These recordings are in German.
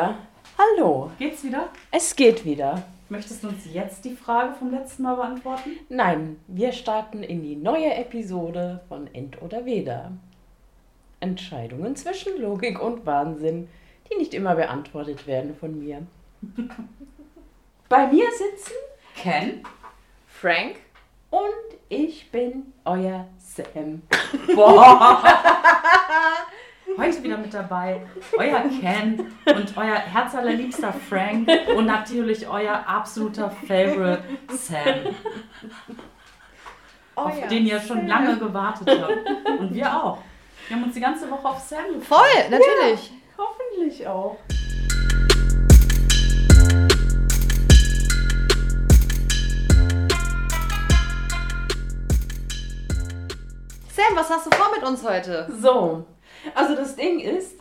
wieder. Hallo. Geht's wieder? Es geht wieder. Möchtest du uns jetzt die Frage vom letzten Mal beantworten? Nein, wir starten in die neue Episode von End oder Weder. Entscheidungen zwischen Logik und Wahnsinn, die nicht immer beantwortet werden von mir. Bei mir sitzen Ken? Frank und ich bin euer Sam. Boah. Heute wieder mit dabei euer Ken und euer herzallerliebster Frank und natürlich euer absoluter Favorite Sam. auf Euer den ihr schon lange gewartet habt. Und wir auch. Wir haben uns die ganze Woche auf Sam gefreut. Voll, natürlich. Hoffentlich auch. Sam, was hast du vor mit uns heute? So, also das Ding ist,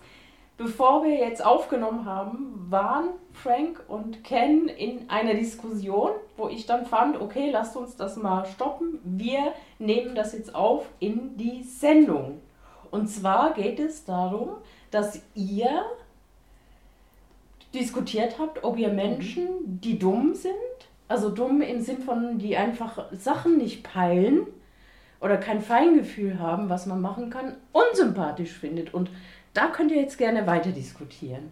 bevor wir jetzt aufgenommen haben, waren Frank und Ken in einer Diskussion, wo ich dann fand, okay, lasst uns das mal stoppen. Wir nehmen das jetzt auf in die Sendung. Und zwar geht es darum, dass ihr diskutiert habt, ob ihr Menschen, die dumm sind, also dumm im Sinn von, die einfach Sachen nicht peilen, oder kein Feingefühl haben, was man machen kann, unsympathisch findet. Und da könnt ihr jetzt gerne weiter diskutieren.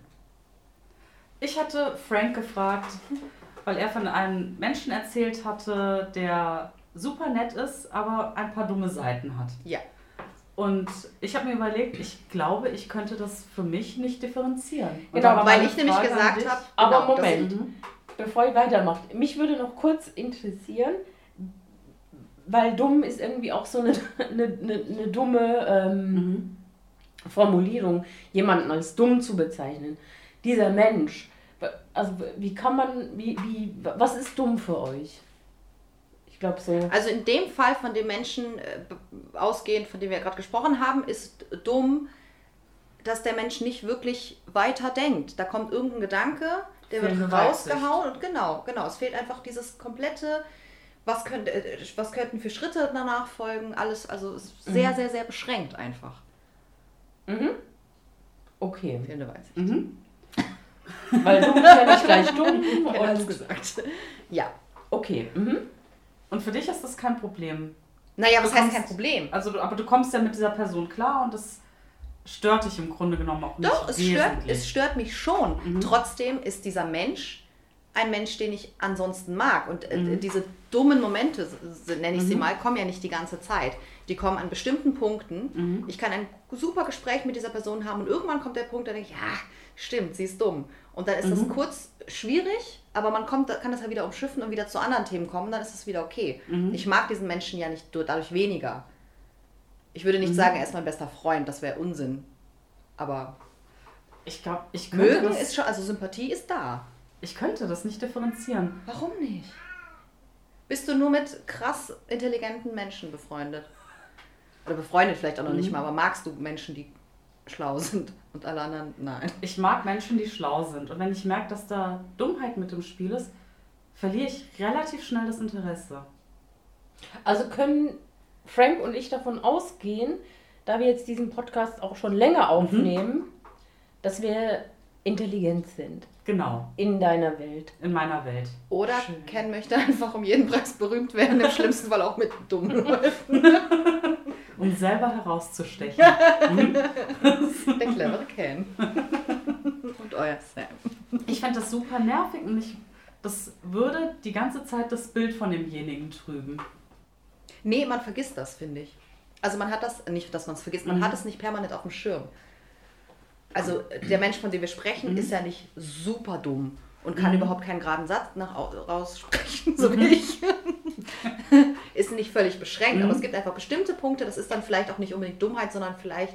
Ich hatte Frank gefragt, weil er von einem Menschen erzählt hatte, der super nett ist, aber ein paar dumme Seiten hat. Ja. Und ich habe mir überlegt, ich glaube, ich könnte das für mich nicht differenzieren. Und Genau, Weil ich nämlich Frage an gesagt habe, Aber genau, das Moment. Bevor ihr weitermacht, mich würde noch kurz interessieren, weil dumm ist irgendwie auch so eine, eine, eine, eine dumme ähm, Mhm. Formulierung, jemanden als dumm zu bezeichnen. Dieser Mensch, also wie kann man, wie, wie, was ist dumm für euch? Ich glaube so. Also in dem Fall von dem Menschen äh, ausgehend, von dem wir gerade gesprochen haben, ist dumm, dass der Mensch nicht wirklich weiter denkt. Da kommt irgendein Gedanke, der wird Fehlende Weitsicht. rausgehauen und genau, genau. Es fehlt einfach dieses komplette, was, könnte, äh, was könnten für Schritte danach folgen, alles, also es ist sehr, sehr, sehr beschränkt einfach. Mhm. Okay. Fehlende Weitsicht. Mhm. Weil dumm ist ja nicht gleich dumm. Alles Und, gesagt. Ja. okay. Mhm. Und für dich ist das kein Problem. Naja, was Du heißt kommst- kein Problem? Also, du, aber du kommst ja mit dieser Person klar und das stört dich im Grunde genommen auch nicht. Doch, es stört, es stört mich schon. Mhm. Trotzdem ist dieser Mensch ein Mensch, den ich ansonsten mag. Und äh, Mhm. diese dummen Momente, nenne ich sie Mhm. mal, kommen ja nicht die ganze Zeit. Die kommen an bestimmten Punkten. Mhm. Ich kann ein super Gespräch mit dieser Person haben und irgendwann kommt der Punkt, da denke ich, ja, stimmt, sie ist dumm. Und dann ist das Mhm. kurz schwierig, aber man kommt, kann das ja wieder umschiffen und wieder zu anderen Themen kommen, dann ist es wieder okay. Mhm. Ich mag diesen Menschen ja nicht dur- dadurch weniger. Ich würde nicht Mhm. sagen, er ist mein bester Freund, das wäre Unsinn. Aber Ich glaube, ich könnte, mögen das, ist schon, also Sympathie ist da. ich könnte das nicht differenzieren. Warum nicht? Bist du nur mit krass intelligenten Menschen befreundet? Oder befreundet vielleicht auch noch nicht Mhm. mal, aber magst du Menschen, die schlau sind und alle anderen nein? Ich mag Menschen, die schlau sind. Und wenn ich merke, dass da Dummheit mit im Spiel ist, verliere ich relativ schnell das Interesse. Also können Frank und ich davon ausgehen, da wir jetzt diesen Podcast auch schon länger aufnehmen, dass wir intelligent sind Genau, in deiner Welt. in meiner Welt. Oder Schön. Ken möchte einfach um jeden Preis berühmt werden, im schlimmsten Fall auch mit dummen Leuten. Um selber herauszustechen. Der clevere Ken. Und euer Sam. Ich fände das super nervig und ich, das würde die ganze Zeit das Bild von demjenigen trüben. Nee, man vergisst das, finde ich. Also man hat das, nicht, dass man es vergisst, man Mhm. hat es nicht permanent auf dem Schirm. Also der Mensch, von dem wir sprechen, Mhm. ist ja nicht super dumm und kann Mhm. überhaupt keinen geraden Satz nach au- raussprechen, so Mhm. wie ich. ist nicht völlig beschränkt, Mhm. aber es gibt einfach bestimmte Punkte, das ist dann vielleicht auch nicht unbedingt Dummheit, sondern vielleicht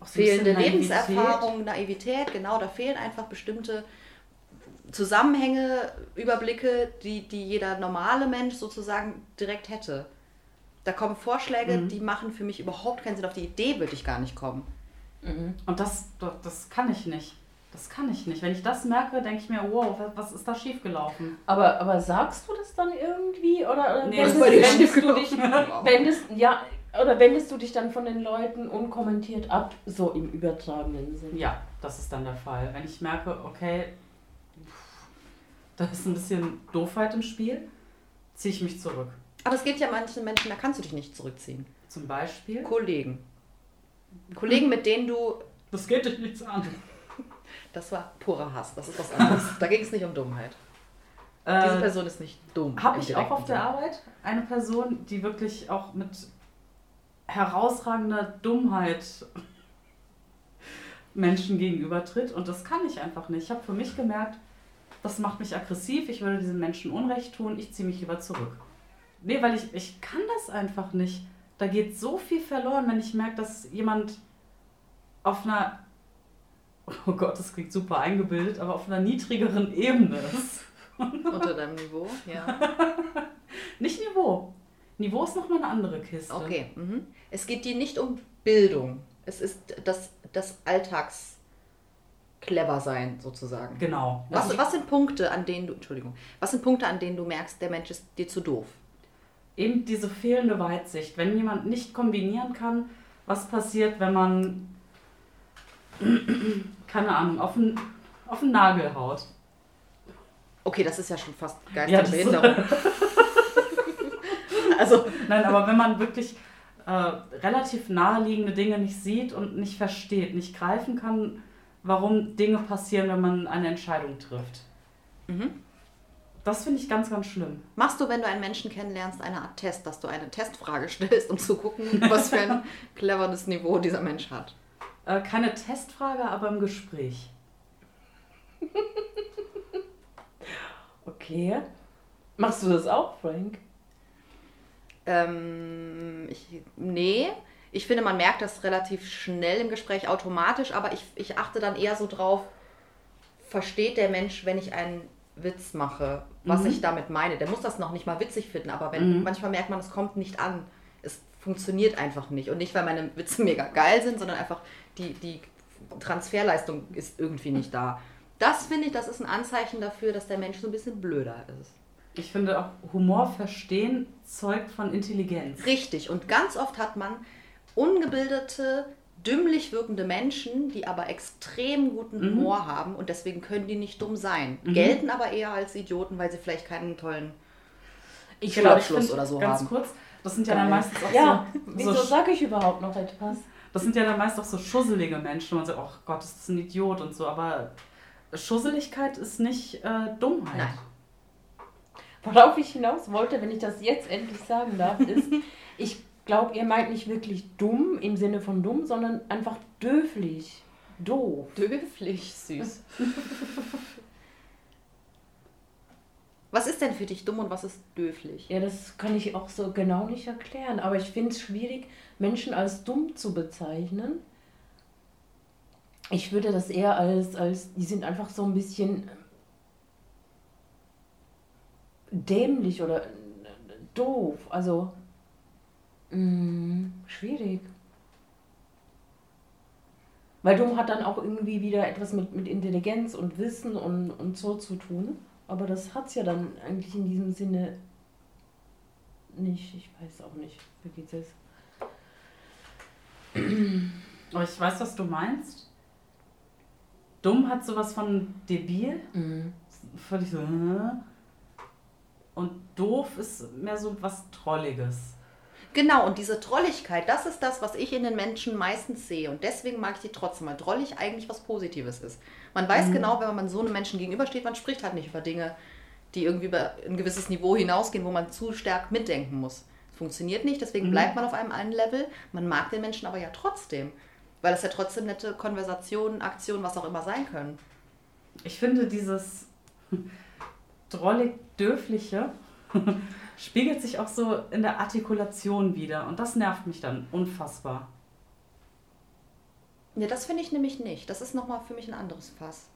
Auch fehlende. Lebenserfahrung, Naivität, genau, da fehlen einfach bestimmte Zusammenhänge, Überblicke, die, die jeder normale Mensch sozusagen direkt hätte. Da kommen Vorschläge, Mhm. die machen für mich überhaupt keinen Sinn. Auf die Idee würde ich gar nicht kommen. Und das, das, das kann ich nicht. Das kann ich nicht. Wenn ich das merke, denke ich mir, wow, was- was ist da schiefgelaufen? Aber, aber sagst du das dann irgendwie? Oder, oder Nee, wendest, dir wendest du dich, wendest, ja, oder wendest du dich dann von den Leuten unkommentiert ab, so im übertragenen Sinn? Ja, das ist dann der Fall. Wenn ich merke, okay, da ist ein bisschen Doofheit im Spiel, ziehe ich mich zurück. Aber es gibt ja manche Menschen, da kannst du dich nicht zurückziehen. Zum Beispiel? Kollegen. Kollegen, mit denen du. Das geht dich nichts an. Das war purer Hass, das ist was anderes. da ging es nicht um Dummheit. Diese Äh, Person ist nicht dumm. Habe ich auch auf der. Arbeit eine Person, die wirklich auch mit herausragender Dummheit Menschen gegenübertritt und das kann ich einfach nicht. Ich habe für mich gemerkt, das macht mich aggressiv, ich würde diesen Menschen Unrecht tun, ich ziehe mich lieber zurück. Nee, weil ich, ich kann das einfach nicht. Da geht so viel verloren, wenn ich merke, dass jemand auf einer, oh Gott, das klingt super eingebildet, aber auf einer niedrigeren Ebene ist. Unter deinem Niveau, ja. Nicht Niveau. Niveau ist nochmal eine andere Kiste. Okay. Mhm. Es geht dir nicht um Bildung. Es ist das, das Alltags clever sein sozusagen. Genau. Was, was sind Punkte, an denen du, Entschuldigung, was sind Punkte, an denen du merkst, der Mensch ist dir zu doof? Eben diese fehlende Weitsicht. Wenn jemand nicht kombinieren kann, was passiert, wenn man, keine Ahnung, auf den, auf den Nagel haut. Okay, das ist ja schon fast Ja, geistige das- Behinderung. also, Nein, aber wenn man wirklich äh, relativ naheliegende Dinge nicht sieht und nicht versteht, nicht greifen kann, warum Dinge passieren, wenn man eine Entscheidung trifft. Mhm. Das finde ich ganz, ganz schlimm. machst du, wenn du einen Menschen kennenlernst, eine Art Test, dass du eine Testfrage stellst, um zu gucken, was für ein cleveres Niveau dieser Mensch hat? Äh, keine Testfrage, aber im Gespräch. Okay. Machst du das auch, Frank? Ähm, ich, nee, ich finde, man merkt das relativ schnell im Gespräch automatisch, aber ich, ich achte dann eher so drauf, versteht der Mensch, wenn ich einen Witz mache, was Mhm. ich damit meine. Der muss das noch nicht mal witzig finden, aber wenn Mhm. manchmal merkt man, es kommt nicht an. Es funktioniert einfach nicht. Und nicht, weil meine Witze mega geil sind, sondern einfach die, die Transferleistung ist irgendwie nicht da. Das finde ich, das ist ein Anzeichen dafür, dass der Mensch so ein bisschen blöder ist. Ich finde auch Humor verstehen zeugt von Intelligenz. Richtig. Und ganz oft hat man ungebildete, dümmlich wirkende Menschen, die aber extrem guten Mhm. Humor haben und deswegen können die nicht dumm sein. Mhm. Gelten aber eher als Idioten, weil sie vielleicht keinen tollen. Ich ich Schulabschluss oder so ganz haben. kurz, das sind ja dann meistens auch Ja, so, wieso so sage ich überhaupt noch etwas? das sind ja dann meist auch so schusselige Menschen, wo man sagt, oh Gott, das ist ein Idiot und so, aber Schusseligkeit ist nicht äh, Dummheit. Nein. Worauf ich hinaus wollte, wenn ich das jetzt endlich sagen darf, ist, ich glaube, ihr meint nicht wirklich dumm im Sinne von dumm, sondern einfach döflich. Doof. Döflich süß. was ist denn für dich dumm und was ist döflich? Ja, das kann ich auch so genau nicht erklären, aber ich finde es schwierig, Menschen als dumm zu bezeichnen. Ich würde das eher als, als die sind einfach so ein bisschen dämlich oder doof. Also, mh, schwierig. Weil dumm hat dann auch irgendwie wieder etwas mit, mit Intelligenz und Wissen und, und so zu tun. Aber das hat es ja dann eigentlich in diesem Sinne nicht. Ich weiß auch nicht. Wie geht's jetzt? Aber ich weiß, was du meinst. Dumm hat sowas von debil, Mhm. völlig so. äh. Und doof ist mehr so was Trolliges. Genau, und diese Trolligkeit, das ist das, was ich in den Menschen meistens sehe. Und deswegen mag ich die trotzdem, weil trollig eigentlich was Positives ist. Man weiß genau, wenn man so einem Menschen gegenübersteht, man spricht halt nicht über Dinge, die irgendwie über ein gewisses Niveau hinausgehen, wo man zu stark mitdenken muss. Funktioniert nicht, deswegen Mhm. bleibt man auf einem einen Level. Man mag den Menschen aber ja trotzdem, weil es ja trotzdem nette Konversationen, Aktionen, was auch immer sein können. Ich finde dieses drollig-dörfliche spiegelt sich auch so in der Artikulation wieder. Und das nervt mich dann unfassbar. Ja, das finde ich nämlich nicht. Das ist nochmal für mich ein anderes Fass.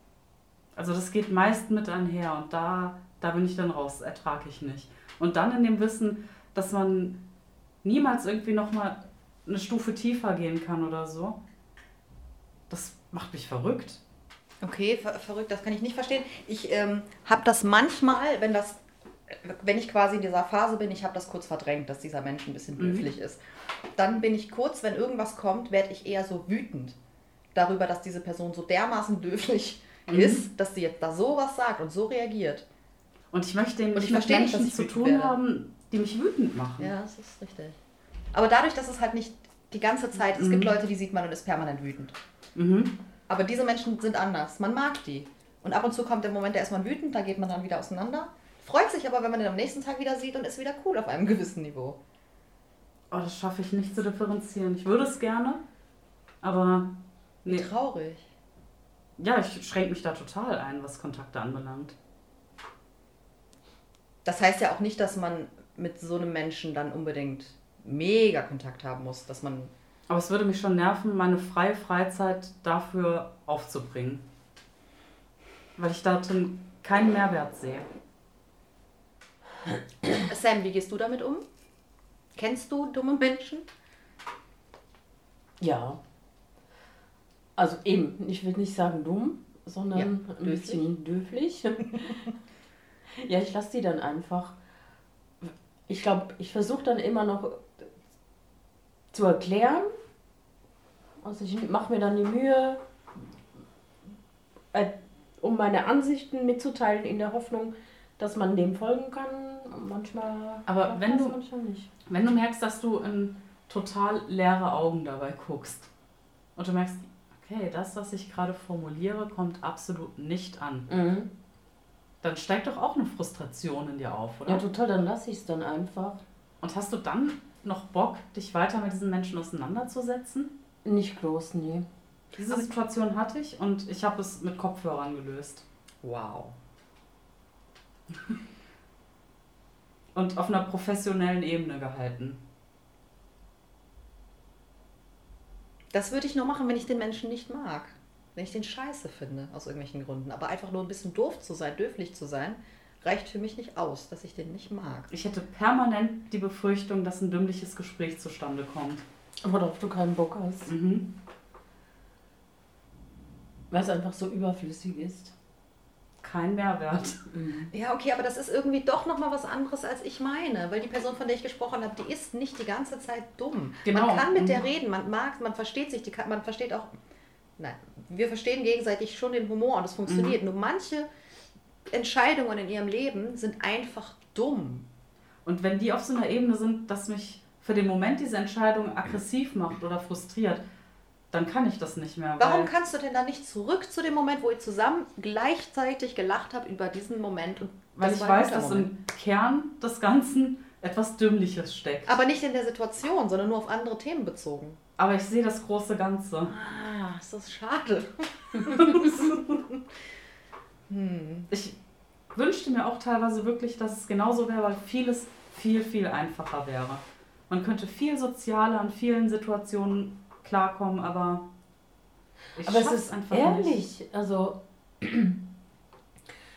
Also das geht meist mit einher und da, da bin ich dann raus, ertrage ich nicht. Und dann in dem Wissen, dass man niemals irgendwie nochmal eine Stufe tiefer gehen kann oder so, das macht mich verrückt. Okay, ver verrückt, das kann ich nicht verstehen. Ich ähm, habe das manchmal, wenn das wenn ich quasi in dieser Phase bin, ich habe das kurz verdrängt, dass dieser Mensch ein bisschen höflich ist, dann bin ich kurz, wenn irgendwas kommt, werde ich eher so wütend darüber, dass diese Person so dermaßen höflich ist, dass sie jetzt da sowas sagt und so reagiert. Und ich möchte nicht ich mit verstehe nicht, Menschen dass ich zu tun werde. haben, die mich wütend machen. Ja, das ist richtig. Aber dadurch, dass es halt nicht die ganze Zeit, es gibt Leute, die sieht man und ist permanent wütend. Mhm. Aber diese Menschen sind anders. Man mag die. Und ab und zu kommt der Moment, da ist man wütend, da geht man dann wieder auseinander. Freut sich aber, wenn man ihn am nächsten Tag wieder sieht und ist wieder cool auf einem gewissen Niveau. Oh, das schaffe ich nicht zu differenzieren. Ich würde es gerne, aber Wie nee. traurig. Ja, ich schränke mich da total ein, was Kontakte anbelangt. Das heißt ja auch nicht, dass man mit so einem Menschen dann unbedingt mega Kontakt haben muss, dass man. Aber es würde mich schon nerven, meine freie Freizeit dafür aufzubringen. Weil ich darin keinen Mehrwert sehe. Sam, wie gehst du damit um? Kennst du dumme Menschen? Ja. Also eben, ich will nicht sagen dumm, sondern Ja, ein döflich. bisschen döflich. ja, ich lasse die dann einfach. Ich glaube, ich versuche dann immer noch zu erklären. Also ich mache mir dann die Mühe, äh, um meine Ansichten mitzuteilen, in der Hoffnung, dass man dem folgen kann. Manchmal. Aber wenn das, du- Manchmal nicht. Wenn du merkst, dass du in total leere Augen dabei guckst und du merkst, okay, das, was ich gerade formuliere, kommt absolut nicht an, Mhm. dann steigt doch auch eine Frustration in dir auf, oder? Ja, total, dann lasse ich es dann einfach. Und hast du dann noch Bock, dich weiter mit diesen Menschen auseinanderzusetzen? Nicht groß, nee. Diese Situation hatte ich und ich habe es mit Kopfhörern gelöst. Wow. Und auf einer professionellen Ebene gehalten. Das würde ich nur machen, wenn ich den Menschen nicht mag. Wenn ich den scheiße finde, aus irgendwelchen Gründen. Aber einfach nur ein bisschen doof zu sein, döflich zu sein, reicht für mich nicht aus, dass ich den nicht mag. Ich hätte permanent die Befürchtung, dass ein dümmliches Gespräch zustande kommt. Worauf du keinen Bock hast. Mhm. Weil es einfach so überflüssig ist. Kein Mehrwert. Ja, okay, aber das ist irgendwie doch nochmal was anderes, als ich meine. Weil die Person, von der ich gesprochen habe, die ist nicht die ganze Zeit dumm. Genau. Man kann mit der Mhm. reden, man mag, man versteht sich, die kann, man versteht auch. Nein, wir verstehen gegenseitig schon den Humor und es funktioniert. Nur manche Entscheidungen in ihrem Leben sind einfach dumm. Und wenn die auf so einer Ebene sind, dass mich für den Moment diese Entscheidung aggressiv macht oder frustriert, dann kann ich das nicht mehr. Warum kannst du denn da nicht zurück zu dem Moment, wo ihr zusammen gleichzeitig gelacht habt über diesen Moment? Und weil ich weiß, dass im Kern des Ganzen etwas Dümmliches steckt. Aber nicht in der Situation, sondern nur auf andere Themen bezogen. Aber ich sehe das große Ganze. Ah, ist das schade. hm. Ich wünschte mir auch teilweise wirklich, dass es genauso wäre, weil vieles viel, viel einfacher wäre. Man könnte viel sozialer in vielen Situationen klarkommen, aber ich Aber es ist einfach ehrlich. nicht. Also,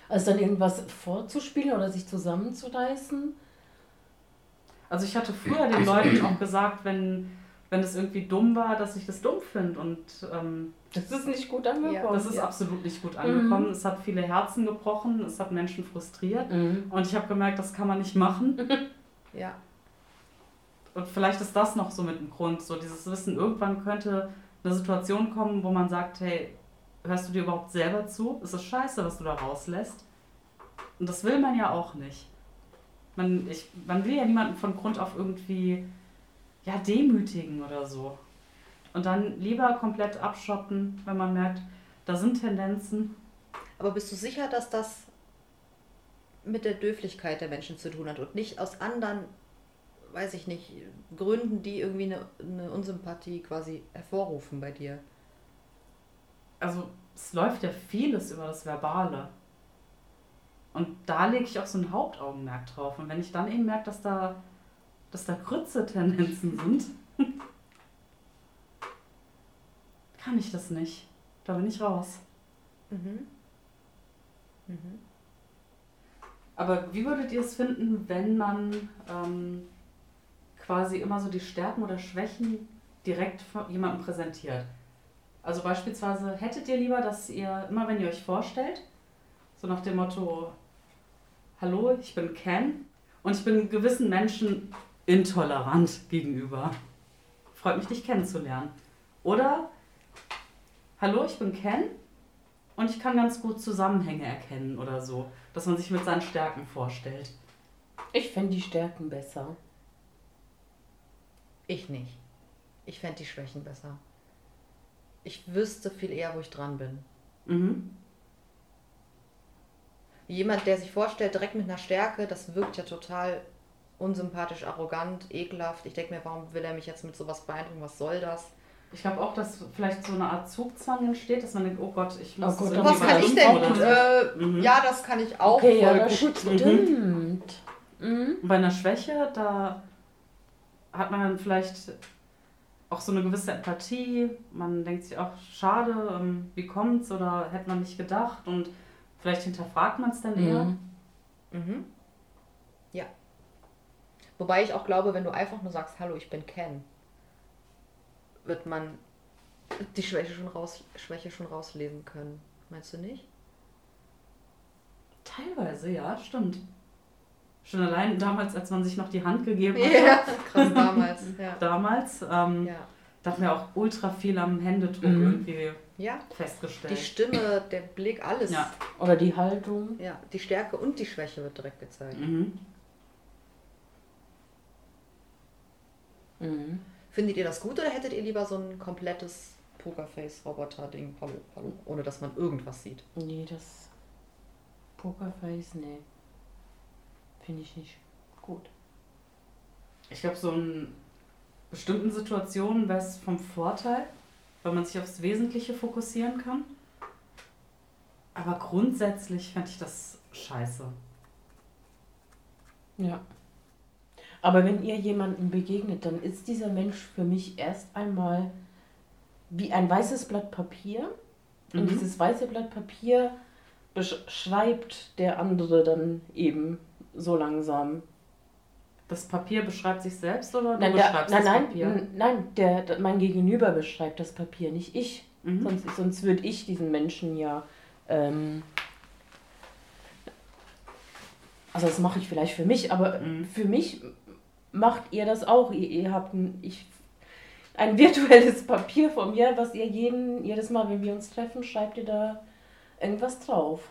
also dann irgendwas vorzuspielen oder sich zusammenzureißen. Also ich hatte früher den Leuten auch gesagt, wenn, wenn es irgendwie dumm war, dass ich das dumm finde. Und ähm, Das ist nicht gut angekommen. das ist ja. absolut nicht gut angekommen. Mhm. Es hat viele Herzen gebrochen, es hat Menschen frustriert. Mhm. Und ich habe gemerkt, das kann man nicht machen. Ja. Und vielleicht ist das noch so mit dem Grund, so dieses Wissen, irgendwann könnte eine Situation kommen, wo man sagt, hey, hörst du dir überhaupt selber zu? Ist es scheiße, was du da rauslässt? Und das will man ja auch nicht. Man, ich, man will ja niemanden von Grund auf irgendwie ja, demütigen oder so. Und dann lieber komplett abschotten, wenn man merkt, da sind Tendenzen. Aber bist du sicher, dass das mit der Dürflichkeit der Menschen zu tun hat und nicht aus anderen, weiß ich nicht, Gründen, die irgendwie eine, eine Unsympathie quasi hervorrufen bei dir? also es läuft ja vieles über das Verbale. Und da lege ich auch so ein Hauptaugenmerk drauf. Und wenn ich dann eben merke, dass da, dass da Grütze-Tendenzen sind, kann ich das nicht. Da bin ich raus. Mhm. Mhm. Aber wie würdet ihr es finden, wenn man ähm, quasi immer so die Stärken oder Schwächen direkt von jemandem präsentiert? Also beispielsweise hättet ihr lieber, dass ihr immer, wenn ihr euch vorstellt, so nach dem Motto, hallo, ich bin Ken und ich bin gewissen Menschen intolerant gegenüber. Freut mich, dich kennenzulernen. Oder, hallo, ich bin Ken und ich kann ganz gut Zusammenhänge erkennen oder so, dass man sich mit seinen Stärken vorstellt. Ich fände die Stärken besser. Ich nicht. Ich fände die Schwächen besser. Ich wüsste viel eher, wo ich dran bin. Mhm. Jemand, der sich vorstellt, direkt mit einer Stärke, das wirkt ja total unsympathisch, arrogant, ekelhaft. Ich denke mir, warum will er mich jetzt mit sowas beeindrucken? Was soll das? Ich glaube auch, dass vielleicht so eine Art Zugzwang entsteht, dass man denkt, oh Gott, ich muss Oh Gott, das was kann ich denn? Äh, Mhm. Ja, das kann ich auch okay, ja, das gut. stimmt. Mhm. Und bei einer Schwäche, da hat man dann vielleicht auch so eine gewisse Empathie. Man denkt sich auch, schade, ähm, wie kommt's oder hätte man nicht gedacht und vielleicht hinterfragt man es dann eher. Mhm. Mhm. Ja. Wobei ich auch glaube, wenn du einfach nur sagst, hallo, ich bin Ken, wird man die Schwäche schon, raus, Schwäche schon rauslesen können. Meinst du nicht? Teilweise, ja, stimmt. Schon allein damals, als man sich noch die Hand gegeben hat, Ja, krass damals. Ja. damals, ähm, Ja. da hat man ja auch ultra viel am Händedruck Mhm. irgendwie ja, festgestellt. die Stimme, der Blick, alles. Ja. Oder die Haltung. Ja, die Stärke und die Schwäche wird direkt gezeigt. Mhm. Mhm. Findet ihr das gut oder hättet ihr lieber so ein komplettes Pokerface-Roboter-Ding, hallo, hallo, ohne dass man irgendwas sieht? Nee, das Pokerface, nee. Finde ich nicht gut. Ich glaube, so in bestimmten Situationen wäre es vom Vorteil, weil man sich aufs Wesentliche fokussieren kann. Aber grundsätzlich fände ich das scheiße. Ja. Aber wenn ihr jemandem begegnet, dann ist dieser Mensch für mich erst einmal wie ein weißes Blatt Papier. Und Mhm. dieses weiße Blatt Papier beschreibt der andere dann eben so langsam. Das Papier beschreibt sich selbst oder du Nein, der, beschreibst nein, das nein, Papier? nein der, der, mein Gegenüber beschreibt das Papier, nicht ich. Mhm. Sonst, sonst würde ich diesen Menschen ja. Ähm, also, das mache ich vielleicht für mich, aber Mhm. für mich macht ihr das auch. Ihr, ihr habt ein, ich, ein virtuelles Papier von mir, was ihr jeden, jedes Mal, wenn wir uns treffen, schreibt ihr da irgendwas drauf,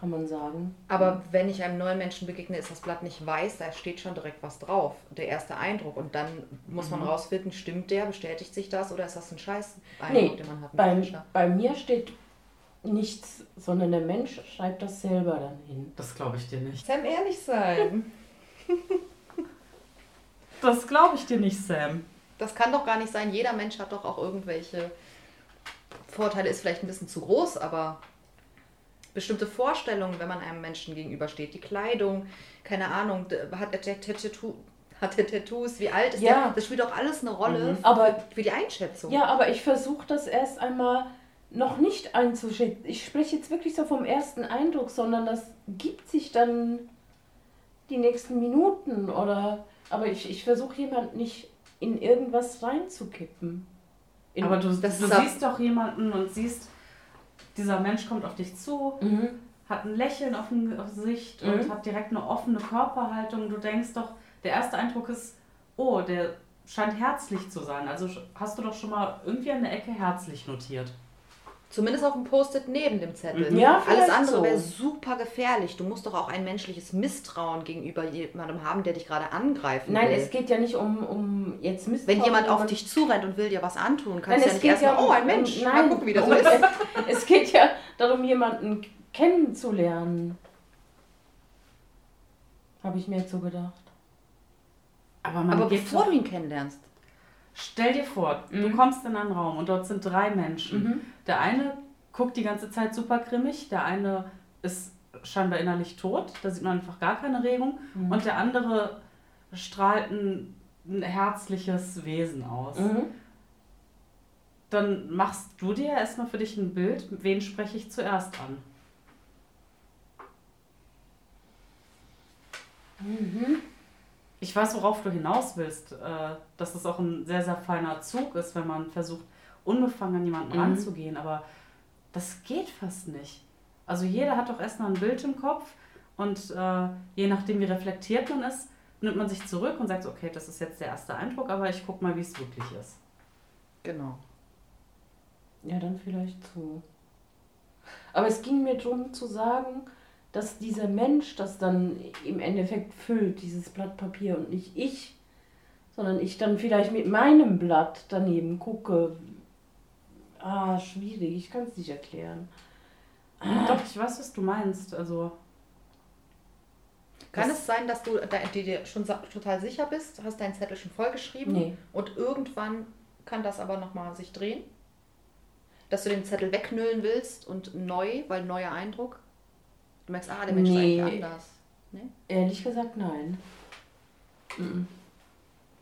kann man sagen. Aber wenn ich einem neuen Menschen begegne, ist das Blatt nicht weiß, da steht schon direkt was drauf. Der erste Eindruck. Und dann muss man Mhm. rausfinden, stimmt der, bestätigt sich das oder ist das ein scheiß Nee, Eindruck, den man hat? Bei, bei mir steht nichts, sondern der Mensch schreibt das selber dann hin. Das glaube ich dir nicht. Sam, ehrlich sein. Das glaube ich dir nicht, Sam. Das kann doch gar nicht sein. Jeder Mensch hat doch auch irgendwelche Vorteile, ist vielleicht ein bisschen zu groß, aber bestimmte Vorstellungen, wenn man einem Menschen gegenübersteht. Die Kleidung, keine Ahnung, hat er Tat- Tattoo, hat er Tattoos, wie alt ist Ja. der? Das spielt doch alles eine Rolle Mhm. Aber für die Einschätzung. Ja, aber ich versuche das erst einmal noch nicht einzuschätzen. Ich spreche jetzt wirklich so vom ersten Eindruck, sondern das gibt sich dann die nächsten Minuten oder. Aber ich, ich versuche jemand nicht in irgendwas reinzukippen. In, Aber du, das du siehst doch jemanden und siehst, dieser Mensch kommt auf dich zu, Mhm. hat ein Lächeln auf dem Gesicht Mhm. und hat direkt eine offene Körperhaltung. Du denkst doch, der erste Eindruck ist, oh, der scheint herzlich zu sein. Also hast du doch schon mal irgendwie an der Ecke herzlich notiert. Zumindest auf dem Post-it neben dem Zettel. Mhm. Ja, Alles andere so. wäre super gefährlich. Du musst doch auch ein menschliches Misstrauen gegenüber jemandem haben, der dich gerade angreifen Nein, will. es geht ja nicht um, um jetzt Misstrauen. Wenn jemand auf dich zurennt und will dir was antun, Nein, kannst du ja es nicht erstmal, ja oh, ein Mensch, um- mal nein. gucken, wie das so ist. Es geht ja darum, jemanden kennenzulernen. Habe ich mir jetzt so gedacht. Aber man Aber bevor du ihn kennenlernst, Stell dir vor, du Mhm. kommst in einen Raum und dort sind drei Menschen. Mhm. Der eine guckt die ganze Zeit super grimmig, der eine ist scheinbar innerlich tot, da sieht man einfach gar keine Regung. Mhm. Und der andere strahlt ein, ein herzliches Wesen aus. Mhm. Dann machst du dir erstmal für dich ein Bild, wen spreche ich zuerst an. Mhm. Ich weiß, worauf du hinaus willst, äh, dass das auch ein sehr, sehr feiner Zug ist, wenn man versucht, unbefangen an jemanden Mhm. ranzugehen, aber das geht fast nicht. Also jeder hat doch erstmal ein Bild im Kopf Und äh, je nachdem, wie reflektiert man ist, nimmt man sich zurück und sagt, okay, das ist jetzt der erste Eindruck, aber ich gucke mal, wie es wirklich ist. Genau. Ja, dann vielleicht so. Aber es ging mir darum zu sagen, dass dieser Mensch das dann im Endeffekt füllt, dieses Blatt Papier und nicht ich, sondern ich dann vielleicht mit meinem Blatt daneben gucke. Ah, schwierig, ich kann es nicht erklären. Doch, ich weiß, was du meinst. Also, Kann es sein, dass du dir schon total sicher bist, hast deinen Zettel schon vollgeschrieben Nee. und irgendwann kann das aber nochmal sich drehen? Dass du den Zettel wegnüllen willst und neu, weil neuer Eindruck? Du merkst, ah, der Mensch Nee. ist eigentlich anders. Nee? Ehrlich gesagt, nein.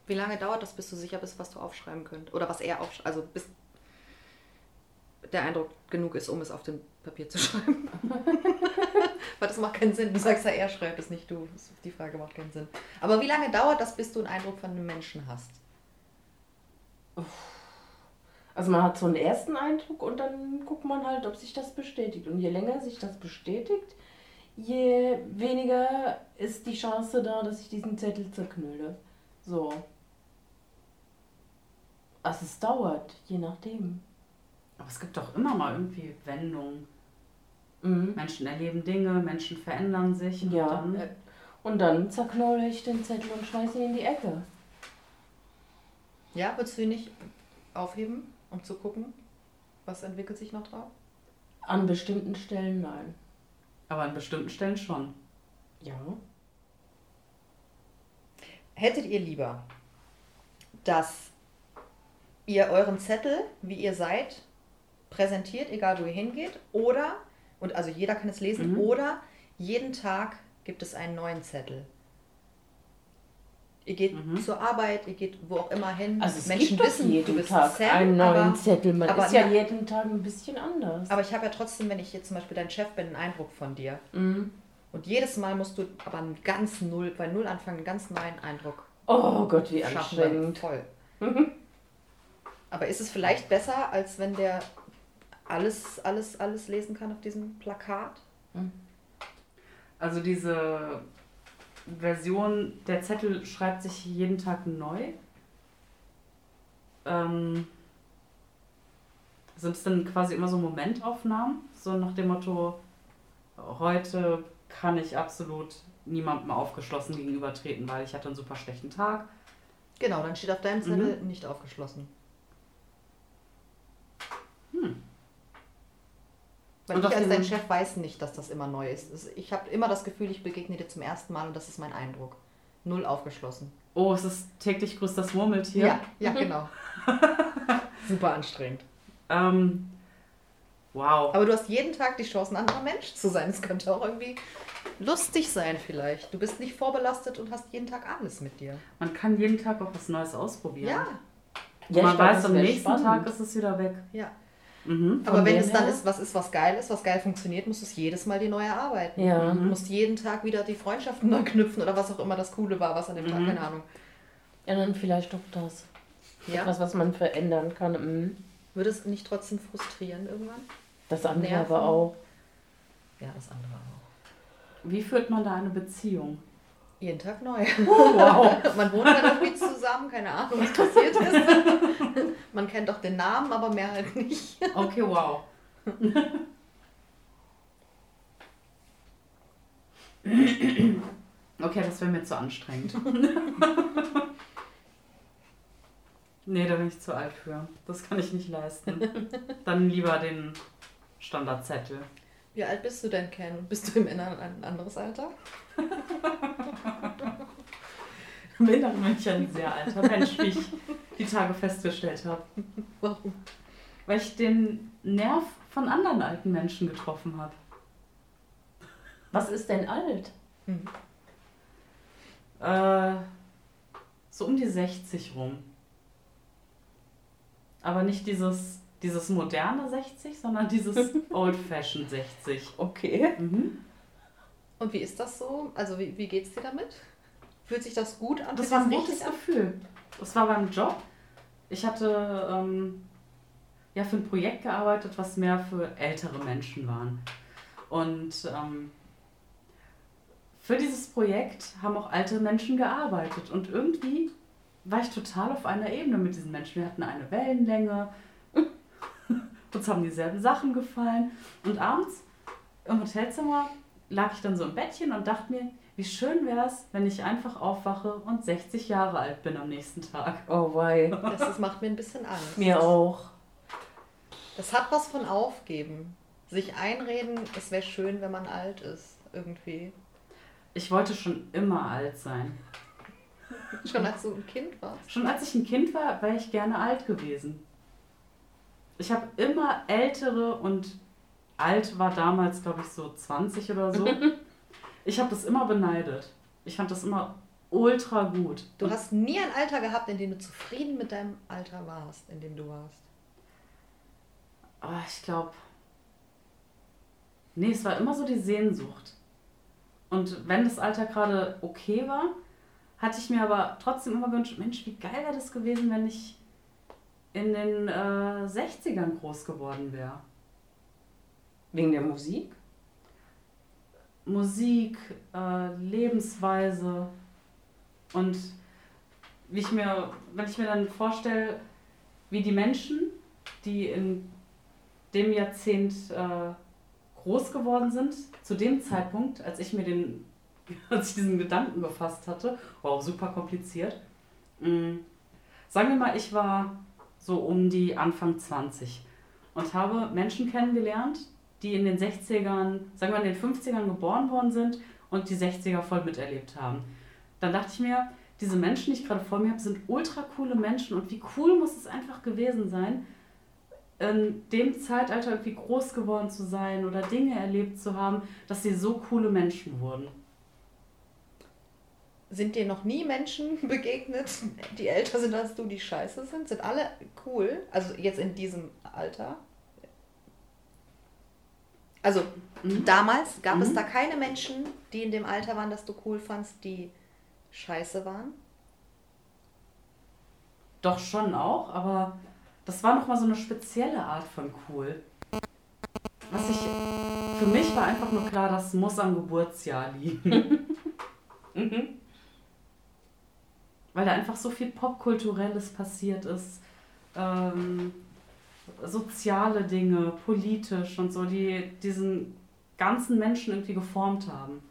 Wie lange dauert das, bis du sicher bist, was du aufschreiben könnt? Oder was er aufschreibt? Also bis der Eindruck genug ist, um es auf dem Papier zu schreiben. Weil das macht keinen Sinn. Du sagst ja, er schreibt es nicht du. Die Frage macht keinen Sinn. Aber wie lange dauert das, bis du einen Eindruck von einem Menschen hast? Also man hat so einen ersten Eindruck und dann guckt man halt, ob sich das bestätigt. Und je länger sich das bestätigt, je weniger ist die Chance da, dass ich diesen Zettel zerknülle. So. Also es dauert, je nachdem. Aber es gibt doch immer mal irgendwie Wendungen. Mhm. Menschen erleben Dinge, Menschen verändern sich. Und Ja. dann, Äh, Und dann zerknolle ich den Zettel und schmeiße ihn in die Ecke. Ja, würdest du ihn nicht aufheben, um zu gucken, was entwickelt sich noch drauf? An bestimmten Stellen nein. aber an bestimmten Stellen schon. Ja. Hättet ihr lieber, dass ihr euren Zettel, wie ihr seid, präsentiert, egal wo ihr hingeht, oder, und also jeder kann es lesen, Mhm. oder jeden Tag gibt es einen neuen Zettel. Ihr geht Mhm. zur Arbeit, ihr geht wo auch immer hin. Also es Menschen gibt wissen, jeden du bist Tag Sam, einen neuen aber, Zettel. Man aber ist ja na- jeden Tag ein bisschen anders. aber ich habe ja trotzdem, wenn ich jetzt zum Beispiel dein Chef bin, einen Eindruck von dir. Mhm. Und jedes Mal musst du aber einen ganz null, bei null anfangen, einen ganz neuen Eindruck Oh Gott, wie schaffen. anstrengend. Voll. Aber ist es vielleicht besser, als wenn der alles, alles, alles lesen kann auf diesem Plakat? Also diese Version, der Zettel schreibt sich jeden Tag neu. Ähm, sind es dann quasi immer so Momentaufnahmen? So nach dem Motto, heute kann ich absolut niemandem aufgeschlossen gegenübertreten, weil ich hatte einen super schlechten Tag. Genau, dann steht auf deinem Zettel nicht aufgeschlossen. Hm. Weil Und ich als dein Chef weiß nicht, dass das immer neu ist. Ich habe immer das Gefühl, ich begegne dir zum ersten Mal und das ist mein Eindruck. Null aufgeschlossen. Oh, es ist täglich grüßt das Murmeltier. Ja, ja, genau. Super anstrengend. Ähm, wow. Aber du hast jeden Tag die Chance, ein anderer Mensch zu sein. Es könnte auch irgendwie lustig sein vielleicht. Du bist nicht vorbelastet und hast jeden Tag alles mit dir. Man kann jeden Tag auch was Neues ausprobieren. Ja, Und man weiß, am nächsten spannend. Tag ist es wieder weg. ja. Mhm. Aber wenn es dann her- ist, was ist, was geil ist, was geil funktioniert, musst du es jedes Mal dir neu erarbeiten. Ja. Du musst jeden Tag wieder die Freundschaften neu knüpfen oder was auch immer das Coole war, was an dem Tag, Mhm. keine Ahnung. Ja, dann vielleicht doch das. Ja? Etwas, was man verändern kann. Mhm. Würde es nicht trotzdem frustrieren irgendwann? Das andere Nerven. aber auch. Ja, das andere auch. Wie führt man da eine Beziehung? Jeden Tag neu. Wow. Man wohnt dann irgendwie zusammen, keine Ahnung, was passiert ist. Man kennt doch den Namen, aber mehr halt nicht. Okay, wow. Okay, das wäre mir zu anstrengend. nee, da bin ich zu alt für. Das kann ich nicht leisten. Dann lieber den Standardzettel. Wie alt bist du denn, Ken? Bist du im Inneren ein anderes Alter? Bin dann manch ein sehr alter Mensch, wie ich die Tage festgestellt habe. Warum? Weil ich den Nerv von anderen alten Menschen getroffen habe. Was ist denn alt? Hm. Äh, so um die 60 rum. Aber nicht dieses, dieses moderne 60, sondern dieses old-fashioned 60. Okay. Mhm. Und wie ist das so? Also wie, wie geht's dir damit? Fühlt sich das gut an? Das war ein gutes? Gefühl. Das war beim Job. Ich hatte ähm, ja für ein Projekt gearbeitet, was mehr für ältere Menschen waren. Und ähm, für dieses Projekt haben auch alte Menschen gearbeitet und irgendwie war ich total auf einer Ebene mit diesen Menschen. Wir hatten eine Wellenlänge, uns haben dieselben Sachen gefallen und abends im Hotelzimmer lag ich dann so im Bettchen und dachte mir, wie schön wäre es, wenn ich einfach aufwache und 60 Jahre alt bin am nächsten Tag. Oh wei. Das, das macht mir ein bisschen Angst. Mir auch. Das hat was von Aufgeben. Sich einreden, es wäre schön, wenn man alt ist. Irgendwie. Ich wollte schon immer alt sein. Schon als du ein Kind warst. Schon als ich ein Kind war, wäre ich gerne alt gewesen. Ich habe immer ältere und alt war damals, glaube ich, so 20 oder so. Ich habe das immer beneidet. Ich fand das immer ultra gut. Du hast nie ein Alter gehabt, in dem du zufrieden mit deinem Alter warst, in dem du warst. Aber Ah, ich glaube. Nee, es war immer so die Sehnsucht. Und wenn das Alter gerade okay war, hatte ich mir aber trotzdem immer gewünscht, Mensch, wie geil wäre das gewesen, wenn ich in den äh, 60ern groß geworden wäre. Wegen der Musik? Musik, äh, Lebensweise und wie ich mir, wenn ich mir dann vorstelle, wie die Menschen, die in dem Jahrzehnt äh, groß geworden sind, zu dem Zeitpunkt, als ich mir den, als ich diesen Gedanken gefasst hatte, wow, super kompliziert. Mm, sagen wir mal, ich war so um die Anfang 20 und habe Menschen kennengelernt, die in den 60ern, sagen wir in den 50ern geboren worden sind und die 60er voll miterlebt haben. Dann dachte ich mir, diese Menschen, die ich gerade vor mir habe, sind ultra coole Menschen und wie cool muss es einfach gewesen sein, in dem Zeitalter irgendwie groß geworden zu sein oder Dinge erlebt zu haben, dass sie so coole Menschen wurden. Sind dir noch nie Menschen begegnet, die älter sind als du, die scheiße sind? Sind alle cool? Also jetzt in diesem Alter? Also Mhm. damals gab es Mhm. da keine Menschen, die in dem Alter waren, dass du cool fandst, die scheiße waren? Doch schon auch, aber das war nochmal so eine spezielle Art von cool. Was ich, für mich war einfach nur klar, das muss am Geburtsjahr liegen. Mhm. Weil da einfach so viel Popkulturelles passiert ist. Ähm, soziale Dinge, politisch und so, die diesen ganzen Menschen irgendwie geformt haben.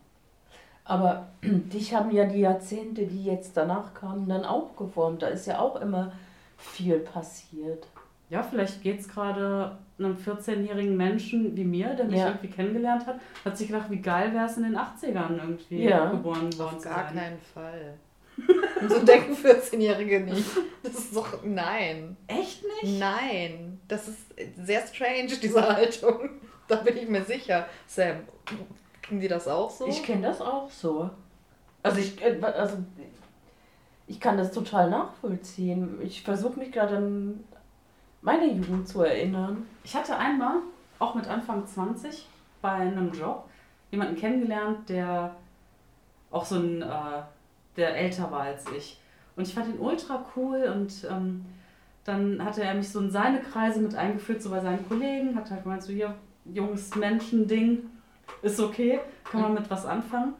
Aber dich haben ja die Jahrzehnte, die jetzt danach kamen, dann auch geformt. Da ist ja auch immer viel passiert. Ja, vielleicht geht es gerade einem 14-jährigen Menschen wie mir, der mich Ja. irgendwie kennengelernt hat, hat sich gedacht, wie geil wäre es in den 80ern irgendwie Ja. geboren worden Auf gar sein. keinen Fall. Und so denken 14-Jährige nicht. Das ist doch. Nein. Echt nicht? Nein. Das ist sehr strange, diese Haltung. Da bin ich mir sicher. Sam, kriegen die das auch so? Ich kenne das auch so. Also ich, äh, also ich kann das total nachvollziehen. Ich versuche mich gerade an meine Jugend zu erinnern. Ich hatte einmal, auch mit Anfang 20, bei einem Job jemanden kennengelernt, der auch so ein, äh, der älter war als ich. Und ich fand ihn ultra cool und ähm, dann hatte er mich so in seine Kreise mit eingeführt, so bei seinen Kollegen, hat halt gemeint, so hier, junges Menschending, ist okay, kann man mit was anfangen.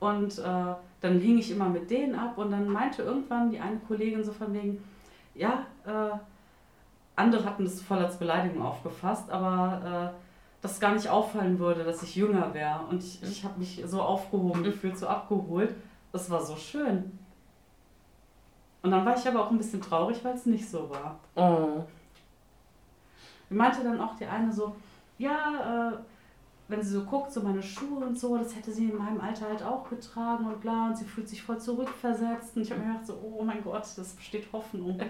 Und äh, dann hing ich immer mit denen ab und dann meinte irgendwann die eine Kollegin so von wegen, ja, äh, andere hatten das voll als Beleidigung aufgefasst, aber äh, dass gar nicht auffallen würde, dass ich jünger wäre. Und ich, ich habe mich so aufgehoben gefühlt, so abgeholt. Das war so schön. Und dann war ich aber auch ein bisschen traurig, weil es nicht so war. Oh. Meinte dann auch die eine so, ja, äh, wenn sie so guckt, so meine Schuhe und so, das hätte sie in meinem Alter halt auch getragen und bla, und sie fühlt sich voll zurückversetzt. Und ich habe mir gedacht, so, oh mein Gott, das besteht Hoffnung.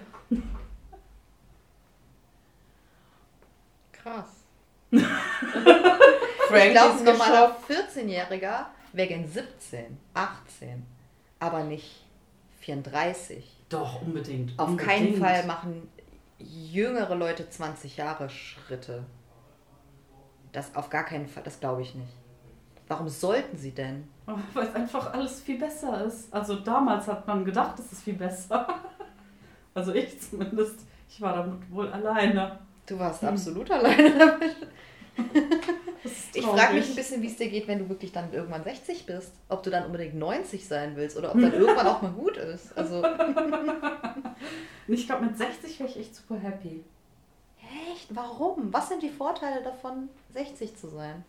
Krass. Frank ich glaube, ist ein normaler geschafft. 14-Jähriger wäre gern 17, 18, aber nicht 34. Doch, unbedingt. Auf unbedingt. keinen Fall machen jüngere Leute 20 Jahre Schritte. Das auf gar keinen Fall, das glaube ich nicht. Warum sollten sie denn? Weil es einfach alles viel besser ist. Also damals hat man gedacht, es ist viel besser. Also ich zumindest. Ich war damit wohl alleine. Du warst Hm. absolut alleine damit. Ich frage mich ein bisschen, wie es dir geht, wenn du wirklich dann irgendwann 60 bist. Ob du dann unbedingt 90 sein willst oder ob dann irgendwann auch mal gut ist. Also. ich glaube, mit 60 wäre ich echt super happy. Echt? Warum? Was sind die Vorteile davon, 60 zu sein?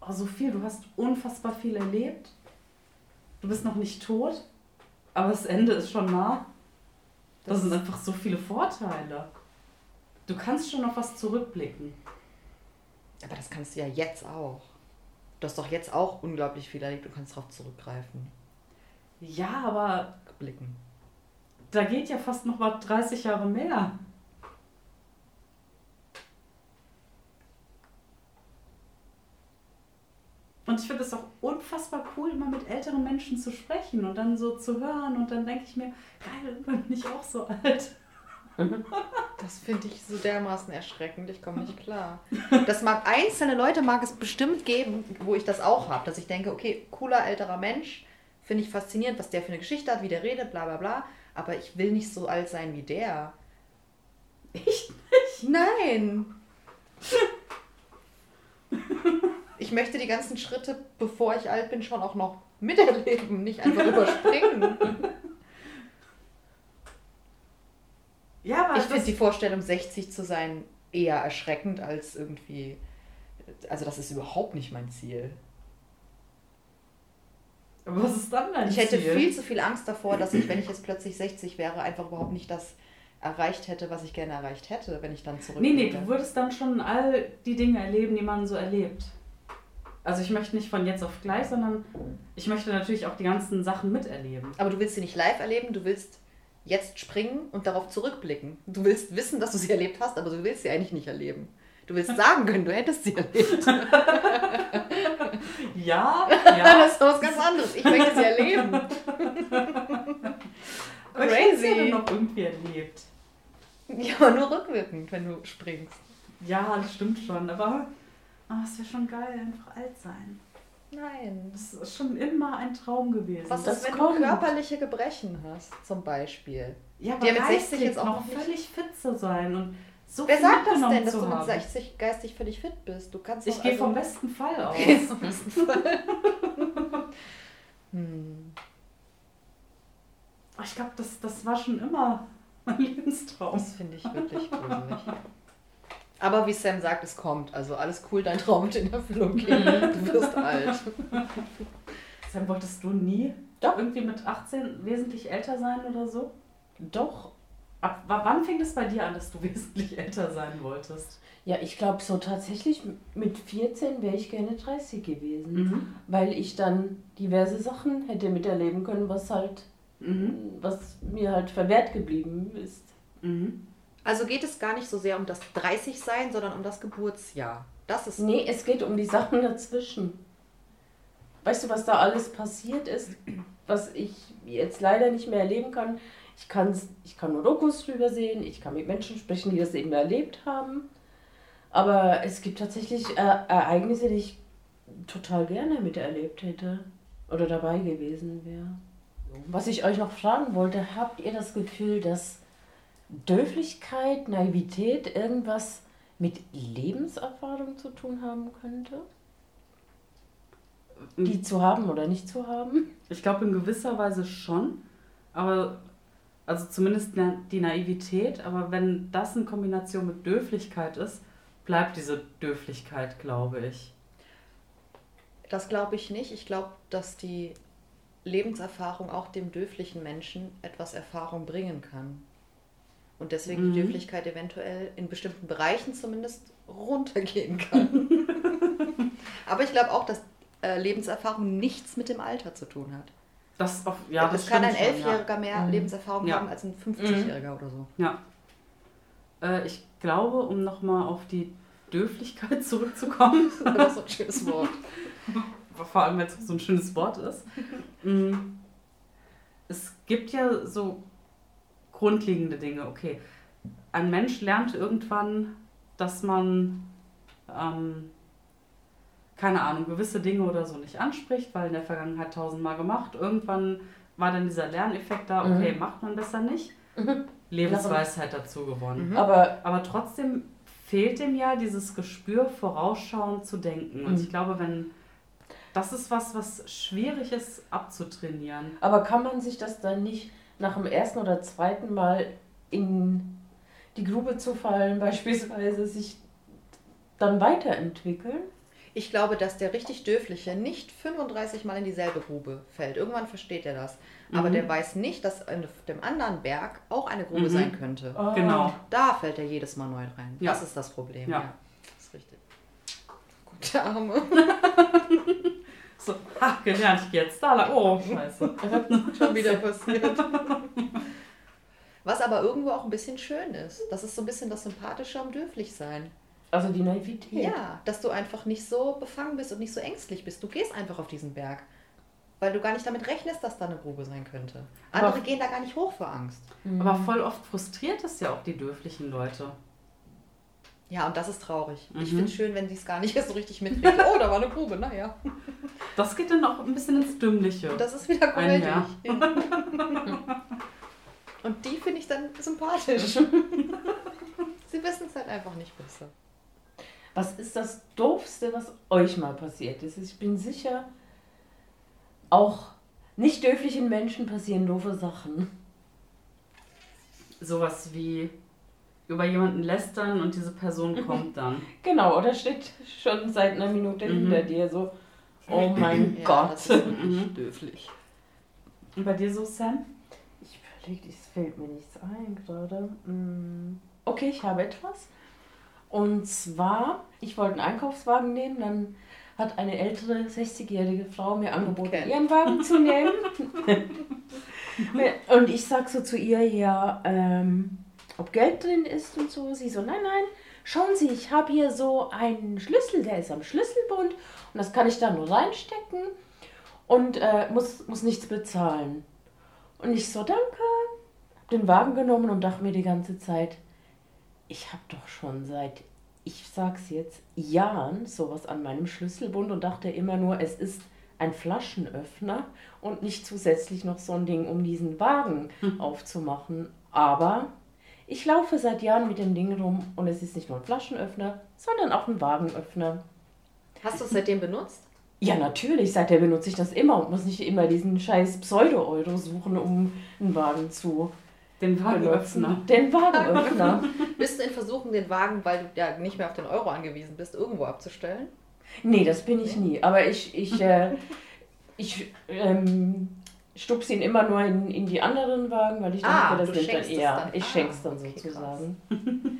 Oh, so viel. Du hast unfassbar viel erlebt. Du bist noch nicht tot, aber das Ende ist schon nah. Das, das sind einfach so viele Vorteile. Du kannst schon auf was zurückblicken. Aber das kannst du ja jetzt auch. Du hast doch jetzt auch unglaublich viel erlebt und kannst darauf zurückgreifen. Ja, aber. Blicken. Da geht ja fast noch mal 30 Jahre mehr. Und ich finde es auch unfassbar cool, mal mit älteren Menschen zu sprechen und dann so zu hören. Und dann denke ich mir, geil, bin ich auch so alt. Das finde ich so dermaßen erschreckend. Ich komme nicht klar. Das mag einzelne Leute mag es bestimmt geben, wo ich das auch habe, dass ich denke, okay, cooler älterer Mensch, finde ich faszinierend, was der für eine Geschichte hat, wie der redet, bla bla bla. Aber ich will nicht so alt sein wie der. Ich nicht? Nein. ich möchte die ganzen Schritte, bevor ich alt bin, schon auch noch miterleben, nicht einfach überspringen. Ja, aber ich finde die Vorstellung, 60 zu sein, eher erschreckend als irgendwie. Also, das ist überhaupt nicht mein Ziel. Aber was ist dann dein Ich hätte Ziel? viel zu viel Angst davor, dass ich, wenn ich jetzt plötzlich 60 wäre, einfach überhaupt nicht das erreicht hätte, was ich gerne erreicht hätte, wenn ich dann zurück. Nee, nee, du würdest dann schon all die Dinge erleben, die man so erlebt. Also ich möchte nicht von jetzt auf gleich, sondern ich möchte natürlich auch die ganzen Sachen miterleben. Aber du willst sie nicht live erleben, du willst jetzt springen und darauf zurückblicken. Du willst wissen, dass du sie erlebt hast, aber du willst sie eigentlich nicht erleben. Du willst sagen können, du hättest sie erlebt. ja, ja. Das ist was ganz anderes. Ich möchte sie erleben. aber Crazy. Ich ja noch irgendwie erlebt. Ja, aber nur rückwirkend, wenn du springst. Ja, das stimmt schon, aber Oh, es wäre schon geil, einfach alt sein. Nein. Das ist schon immer ein Traum gewesen. Was ist, wenn kommt. du körperliche Gebrechen hast, zum Beispiel? Ja, aber mit 60 jetzt auch noch völlig fit zu sein und so Wer sagt das denn, dass du mit 60 geistig völlig fit bist? Du kannst ich gehe also vom besten Fall aus. vom besten Fall. hm. Ich glaube, das, das war schon immer mein Lebenstraum. Das finde ich wirklich gruselig. Aber wie Sam sagt, es kommt. Also alles cool, dein Traum wird in Erfüllung gehen. Du wirst alt. Sam, wolltest du nie Doch. irgendwie mit 18 wesentlich älter sein oder so? Doch. Ab wann fing es bei dir an, dass du wesentlich älter sein wolltest? Ja, ich glaube so tatsächlich mit 14 wäre ich gerne 30 gewesen, mhm. weil ich dann diverse Sachen hätte miterleben können, was halt, mhm. was mir halt verwehrt geblieben ist. Mhm. Also geht es gar nicht so sehr um das 30-Sein, sondern um das Geburtsjahr. Das ist. Nee, es geht um die Sachen dazwischen. Weißt du, was da alles passiert ist, was ich jetzt leider nicht mehr erleben kann? Ich, kann's, ich kann nur Dokus drüber sehen, ich kann mit Menschen sprechen, die das eben erlebt haben. Aber es gibt tatsächlich äh, Ereignisse, die ich total gerne miterlebt hätte oder dabei gewesen wäre. Was ich euch noch fragen wollte, habt ihr das Gefühl, dass Dörflichkeit, Naivität irgendwas mit Lebenserfahrung zu tun haben könnte? Die zu haben oder nicht zu haben? Ich glaube in gewisser Weise schon, aber also zumindest die Naivität, aber wenn das in Kombination mit Dörflichkeit ist, bleibt diese Dörflichkeit, glaube ich. Das glaube ich nicht. Ich glaube, dass die Lebenserfahrung auch dem dörflichen Menschen etwas Erfahrung bringen kann und deswegen mhm. die Dürflichkeit eventuell in bestimmten Bereichen zumindest runtergehen kann. Aber ich glaube auch, dass äh, Lebenserfahrung nichts mit dem Alter zu tun hat. Das, auf, ja, das, das kann ein Elfjähriger ja. mehr mhm. Lebenserfahrung ja. haben als ein 50-Jähriger mhm. oder so. Ja. Äh, ich glaube, um nochmal auf die Dürflichkeit zurückzukommen. das ist so ein schönes Wort. Vor allem, wenn es so ein schönes Wort ist. Mm. es gibt ja so grundlegende Dinge. Okay, ein Mensch lernt irgendwann, dass man, ähm, keine Ahnung, gewisse Dinge oder so nicht anspricht, weil in der Vergangenheit tausendmal gemacht. Irgendwann war dann dieser Lerneffekt da, okay, mhm. macht man besser nicht. Mhm. Lebensweisheit dazu gewonnen. Mhm. Aber, Aber trotzdem fehlt dem ja dieses Gespür, vorausschauend zu denken. Und Mhm. ich glaube, wenn das ist was, was schwierig ist abzutrainieren. Aber kann man sich das dann nicht nach dem ersten oder zweiten Mal in die Grube zu fallen, beispielsweise sich dann weiterentwickeln? Ich glaube, dass der richtig Dürfliche nicht 35 Mal in dieselbe Grube fällt. Irgendwann versteht er das. Aber Mhm. der weiß nicht, dass in dem anderen Berg auch eine Grube Mhm. sein könnte. Ah. Genau. Da fällt er jedes Mal neu rein. Ja. Das ist das Problem. Ja. Das ist richtig. Gute Arme. So, ha, gelernt, ich geh jetzt da lang. Oh, scheiße. Schon wieder passiert. Was aber irgendwo auch ein bisschen schön ist. Das ist so ein bisschen das Sympathische am Dürflichsein. Also die Naivität. Ja, dass du einfach nicht so befangen bist und nicht so ängstlich bist. Du gehst einfach auf diesen Berg. Weil du gar nicht damit rechnest, dass da eine Grube sein könnte. Andere Aber- gehen da gar nicht hoch vor Angst. Mhm. Aber voll oft frustriert es ja auch die dürflichen Leute. Ja, und das ist traurig. Ich Mhm. finde es schön, wenn die es gar nicht so richtig mitkriegen. Oh, da war eine Grube, naja. Das geht dann auch ein bisschen ins Dümmliche. Und das ist wieder Ein komödisch. Und die finde ich dann sympathisch. Sie wissen es halt einfach nicht besser. Was ist das Doofste, was euch mal passiert ist? Ich bin sicher, auch nicht dürflichen Menschen passieren doofe Sachen. Sowas wie über jemanden lästern und diese Person kommt dann. Genau, oder steht schon seit einer Minute Mhm. hinter dir so, oh mein Ja, Gott. das ist wirklich Mhm. dürflich. Und bei dir so, Sam? Ich überlege, es fällt mir nichts ein gerade. Hm, Okay, ich habe etwas. Und zwar, ich wollte einen Einkaufswagen nehmen, dann hat eine ältere 60-jährige Frau mir angeboten, Okay. ihren Wagen zu nehmen. und ich sag so zu ihr, ja, ähm, ob Geld drin ist und so. Sie so, nein, nein, schauen Sie, ich habe hier so einen Schlüssel, der ist am Schlüsselbund und das kann ich da nur reinstecken und äh, muss, muss nichts bezahlen. Und ich so, danke, hab den Wagen genommen und dachte mir die ganze Zeit, ich habe doch schon seit, ich sag's jetzt, Jahren sowas an meinem Schlüsselbund und dachte immer nur, es ist ein Flaschenöffner und nicht zusätzlich noch so ein Ding, um diesen Wagen aufzumachen. Aber ich laufe seit Jahren mit dem Ding rum und es ist nicht nur ein Flaschenöffner, sondern auch ein Wagenöffner. Hast du es seitdem benutzt? Ja, natürlich, seither benutze ich das immer und muss nicht immer diesen scheiß Pseudo-Euro suchen, um einen Wagen zu Den. Wagenöffner. Den Wagenöffner. Bist du in Versuchung, den Wagen, weil du ja nicht mehr auf den Euro angewiesen bist, irgendwo abzustellen? nee, das bin ich nie. Aber ich, ich, äh, ich ähm, stupse ihn immer nur in, in die anderen Wagen, weil ich Ah, denke, das sind dann es eher. dann. Ich Ah, schenk's dann okay, sozusagen.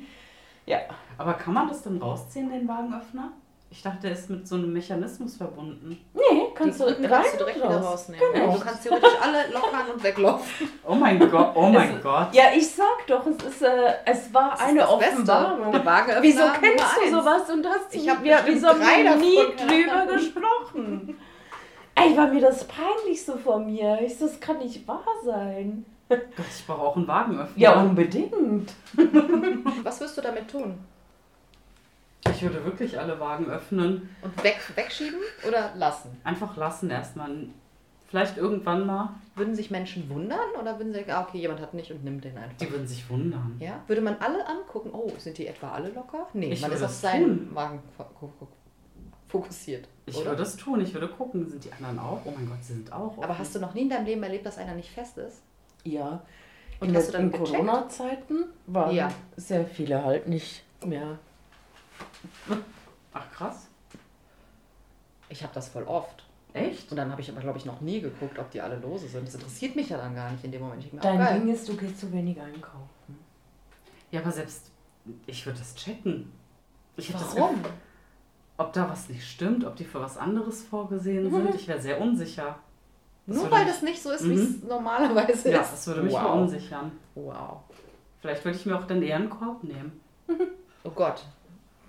Aber kann man das dann rausziehen, den Wagenöffner? Ich dachte, der ist mit so einem Mechanismus verbunden. Nee, kannst die du kannst du direkt und wieder raus. rausnehmen. Genau. Du kannst theoretisch alle lockern und weglaufen. Oh mein Gott, oh mein Gott. Ja, ich sag doch, es, ist, äh, es war Das ist eine. Offenbarung. Wieso kennst du sowas und hast Ich hab ja, bestimmt wieso haben wir nie drüber gesprochen? Ey, war mir das peinlich so von mir. Ich so, das kann nicht wahr sein. Gott, ich brauche auch einen Wagenöffner. Ja, unbedingt. Was wirst du damit tun? Ich würde wirklich alle Wagen öffnen. Und weg, wegschieben oder lassen? Einfach lassen erstmal. Vielleicht irgendwann mal. Würden sich Menschen wundern oder würden sie sagen, ah, okay, jemand hat nicht und nimmt den einfach? Die würden sich wundern. Ja? Würde man alle angucken, oh, sind die etwa alle locker? Nee, Ich man ist auf seinen tun. Wagen fokussiert. Ich oder? würde es tun. Ich würde gucken, sind die anderen auch? Oh mein Gott, sie sind auch. Aber offen. hast du noch nie in deinem Leben erlebt, dass einer nicht fest ist? Ja. Und in hast du der- dann in? Corona-Zeiten waren Ja. sehr viele halt nicht mehr. Ach krass. Ich habe das voll oft. Echt? Und dann habe ich aber, glaube ich, noch nie geguckt, ob die alle lose sind. Das interessiert mich ja dann gar nicht in dem Moment. Ich Dein ach, geil. Ding ist, du gehst zu wenig einkaufen. Ja, aber selbst. Ich würde das checken. Ich hätte das Warum? Ob da was nicht stimmt, ob die für was anderes vorgesehen sind. Ich wäre sehr unsicher. Das Nur weil mich- das nicht so ist, Mhm. wie es normalerweise Ja, ist. das würde mich wow. verunsichern. Wow. Vielleicht würde ich mir auch dann eher einen Korb nehmen. Oh Gott.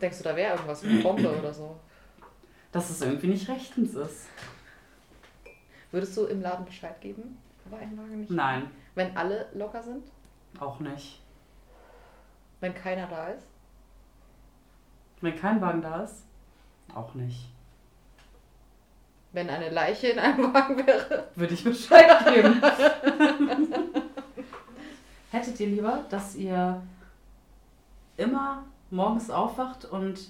Denkst du, da wäre irgendwas mit Bombe oder so? Dass es irgendwie nicht rechtens ist. Würdest du im Laden Bescheid geben? Aber nicht. Nein, Wenn alle locker sind? auch nicht. Wenn keiner da ist? Wenn kein Wagen da ist, auch nicht. Wenn eine Leiche in einem Wagen wäre? Würde ich Bescheid geben. Hättet ihr lieber, dass ihr immer morgens aufwacht und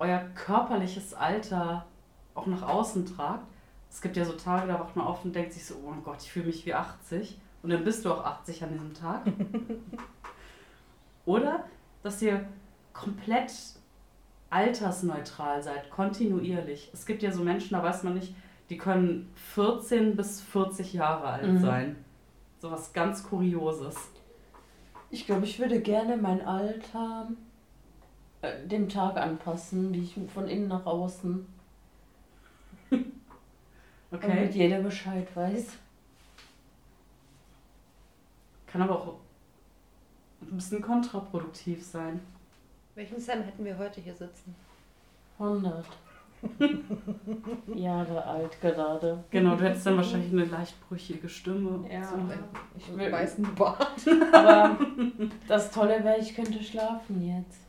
euer körperliches Alter auch nach außen tragt. Es gibt ja so Tage, da wacht man auf und denkt sich so, oh mein Gott, ich fühle mich wie 80. Und dann bist du auch 80 an diesem Tag. Oder dass ihr komplett altersneutral seid, kontinuierlich. Es gibt ja so Menschen, da weiß man nicht, die können 14 bis 40 Jahre alt Mhm. sein. So was ganz Kurioses. Ich glaube, ich würde gerne mein Alter äh, dem Tag anpassen, wie ich von innen nach außen. Okay. Damit jeder Bescheid weiß. Kann aber auch ein bisschen kontraproduktiv sein. Welchen Sam hätten wir heute hier sitzen? 100 Jahre alt gerade. Genau, du hättest dann wahrscheinlich eine leicht brüchige Stimme. Ja. So. Ich will- weiß einen Bart. Aber das Tolle wäre, ich könnte schlafen jetzt.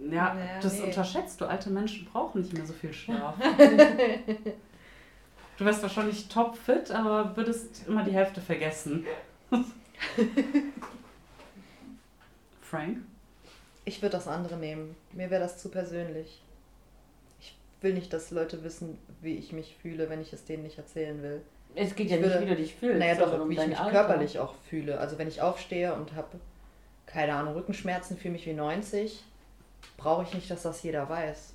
Ja, Ja, das nee. unterschätzt du. Alte Menschen brauchen nicht mehr so viel Schlaf. du wärst wahrscheinlich topfit, aber würdest immer die Hälfte vergessen. Frank? Ich würde das andere nehmen. Mir wäre das zu persönlich. Ich will nicht, dass Leute wissen, wie ich mich fühle, wenn ich es denen nicht erzählen will. Es geht ja Ich nicht, würde- wie du dich fühlst, Naja, doch, um wie ich mich Alter. körperlich auch fühle. Also wenn ich aufstehe und habe, keine Ahnung, Rückenschmerzen, fühle mich wie 90, brauche ich nicht, dass das jeder weiß.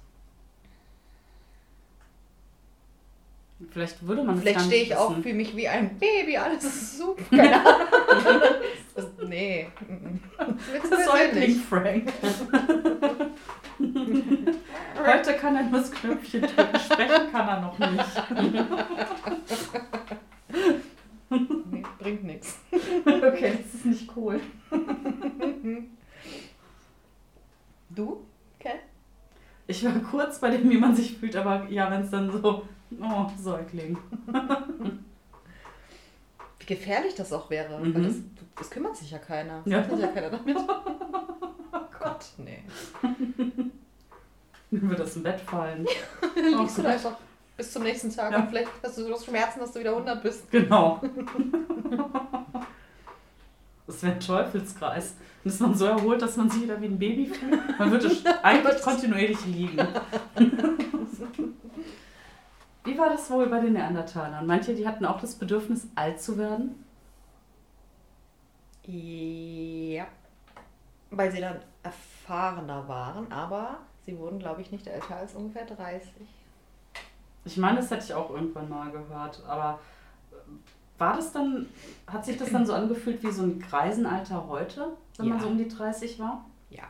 Vielleicht würde man Vielleicht stehe ich wissen. fühle mich wie ein Baby, alles ist super. Keine Ahnung. Das, nee. Mit Das Säugling persönlich. Frank. Heute kann er nur das Knöpfchen drücken, sprechen kann er noch nicht. Nee, bringt nichts. Okay, das ist nicht cool. Du? Ken? Ich war kurz bei dem, wie man sich fühlt, aber ja, wenn es dann so, oh, Säugling. Gefährlich das auch wäre. Mhm. Weil das, das kümmert sich ja keiner. Das Ja. macht ja keiner damit. Oh Gott, nee. Wird das im Bett fallen. Dann liegst du da einfach bis zum nächsten Tag Ja. und vielleicht hast du so Schmerzen, dass du wieder 100 bist. Genau. Das wäre ein Teufelskreis. Dann ist man so erholt, dass man sich wieder wie ein Baby fühlt. Man würde eigentlich kontinuierlich liegen. Wie war das wohl bei den Neandertalern? Ihr, die hatten auch das Bedürfnis, alt zu werden? Ja. Weil sie dann erfahrener waren, aber sie wurden, glaube ich, nicht älter als ungefähr 30. Ich meine, das hätte ich auch irgendwann mal gehört, aber äh, war das dann, hat sich das dann so angefühlt wie so ein Greisenalter heute, wenn man Ja. so um die 30 war? Ja.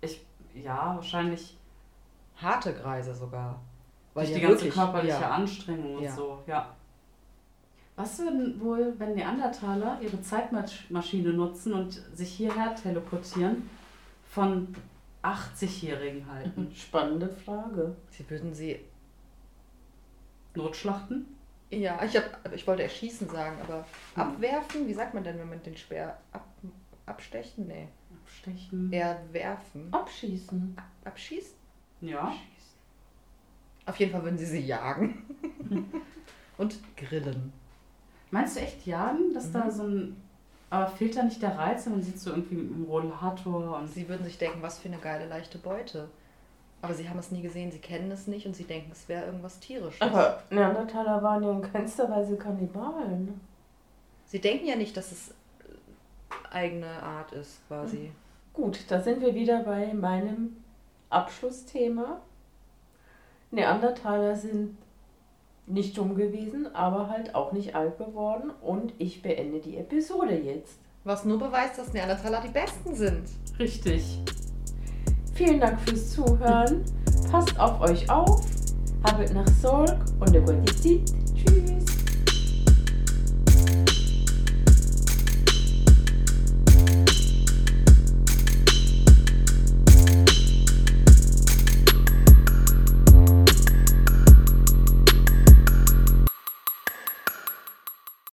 Ich, ja, wahrscheinlich Harte Greise sogar. Weil durch ja die ganze wirklich- körperliche ja. Anstrengung und Ja. so, ja. Was würden wohl, wenn Neandertaler ihre Zeitmaschine nutzen und sich hierher teleportieren, von 80-Jährigen halten? Spannende Frage. Sie würden sie. Notschlachten? Ja, ich, hab, ich wollte erschießen sagen, aber abwerfen, wie sagt man denn, wenn man den Speer ab, abstechen? Nee. Abstechen? Eher werfen. Abschießen. Abschießen? Ja. Auf jeden Fall würden sie sie jagen. Und grillen. Meinst du echt jagen, dass Mhm. da so ein. Aber fehlt da nicht der Reiz, wenn man sieht so irgendwie mit dem Rollator und. Sie würden sich denken, was für eine geile, leichte Beute. Aber sie haben es nie gesehen, sie kennen es nicht und sie denken, es wäre irgendwas tierisches. Aber Neandertaler waren ja in keinster Weise Kannibalen. Sie denken ja nicht, dass es äh, eigene Art ist, quasi. Gut, da sind wir wieder bei meinem Abschlussthema. Neandertaler sind nicht dumm gewesen, aber halt auch nicht alt geworden. Und ich beende die Episode jetzt. Was nur beweist, dass Neandertaler die Besten sind. Richtig. Vielen Dank fürs Zuhören. Passt auf euch auf. Habet nach Sorg und eine gute Zeit. Tschüss.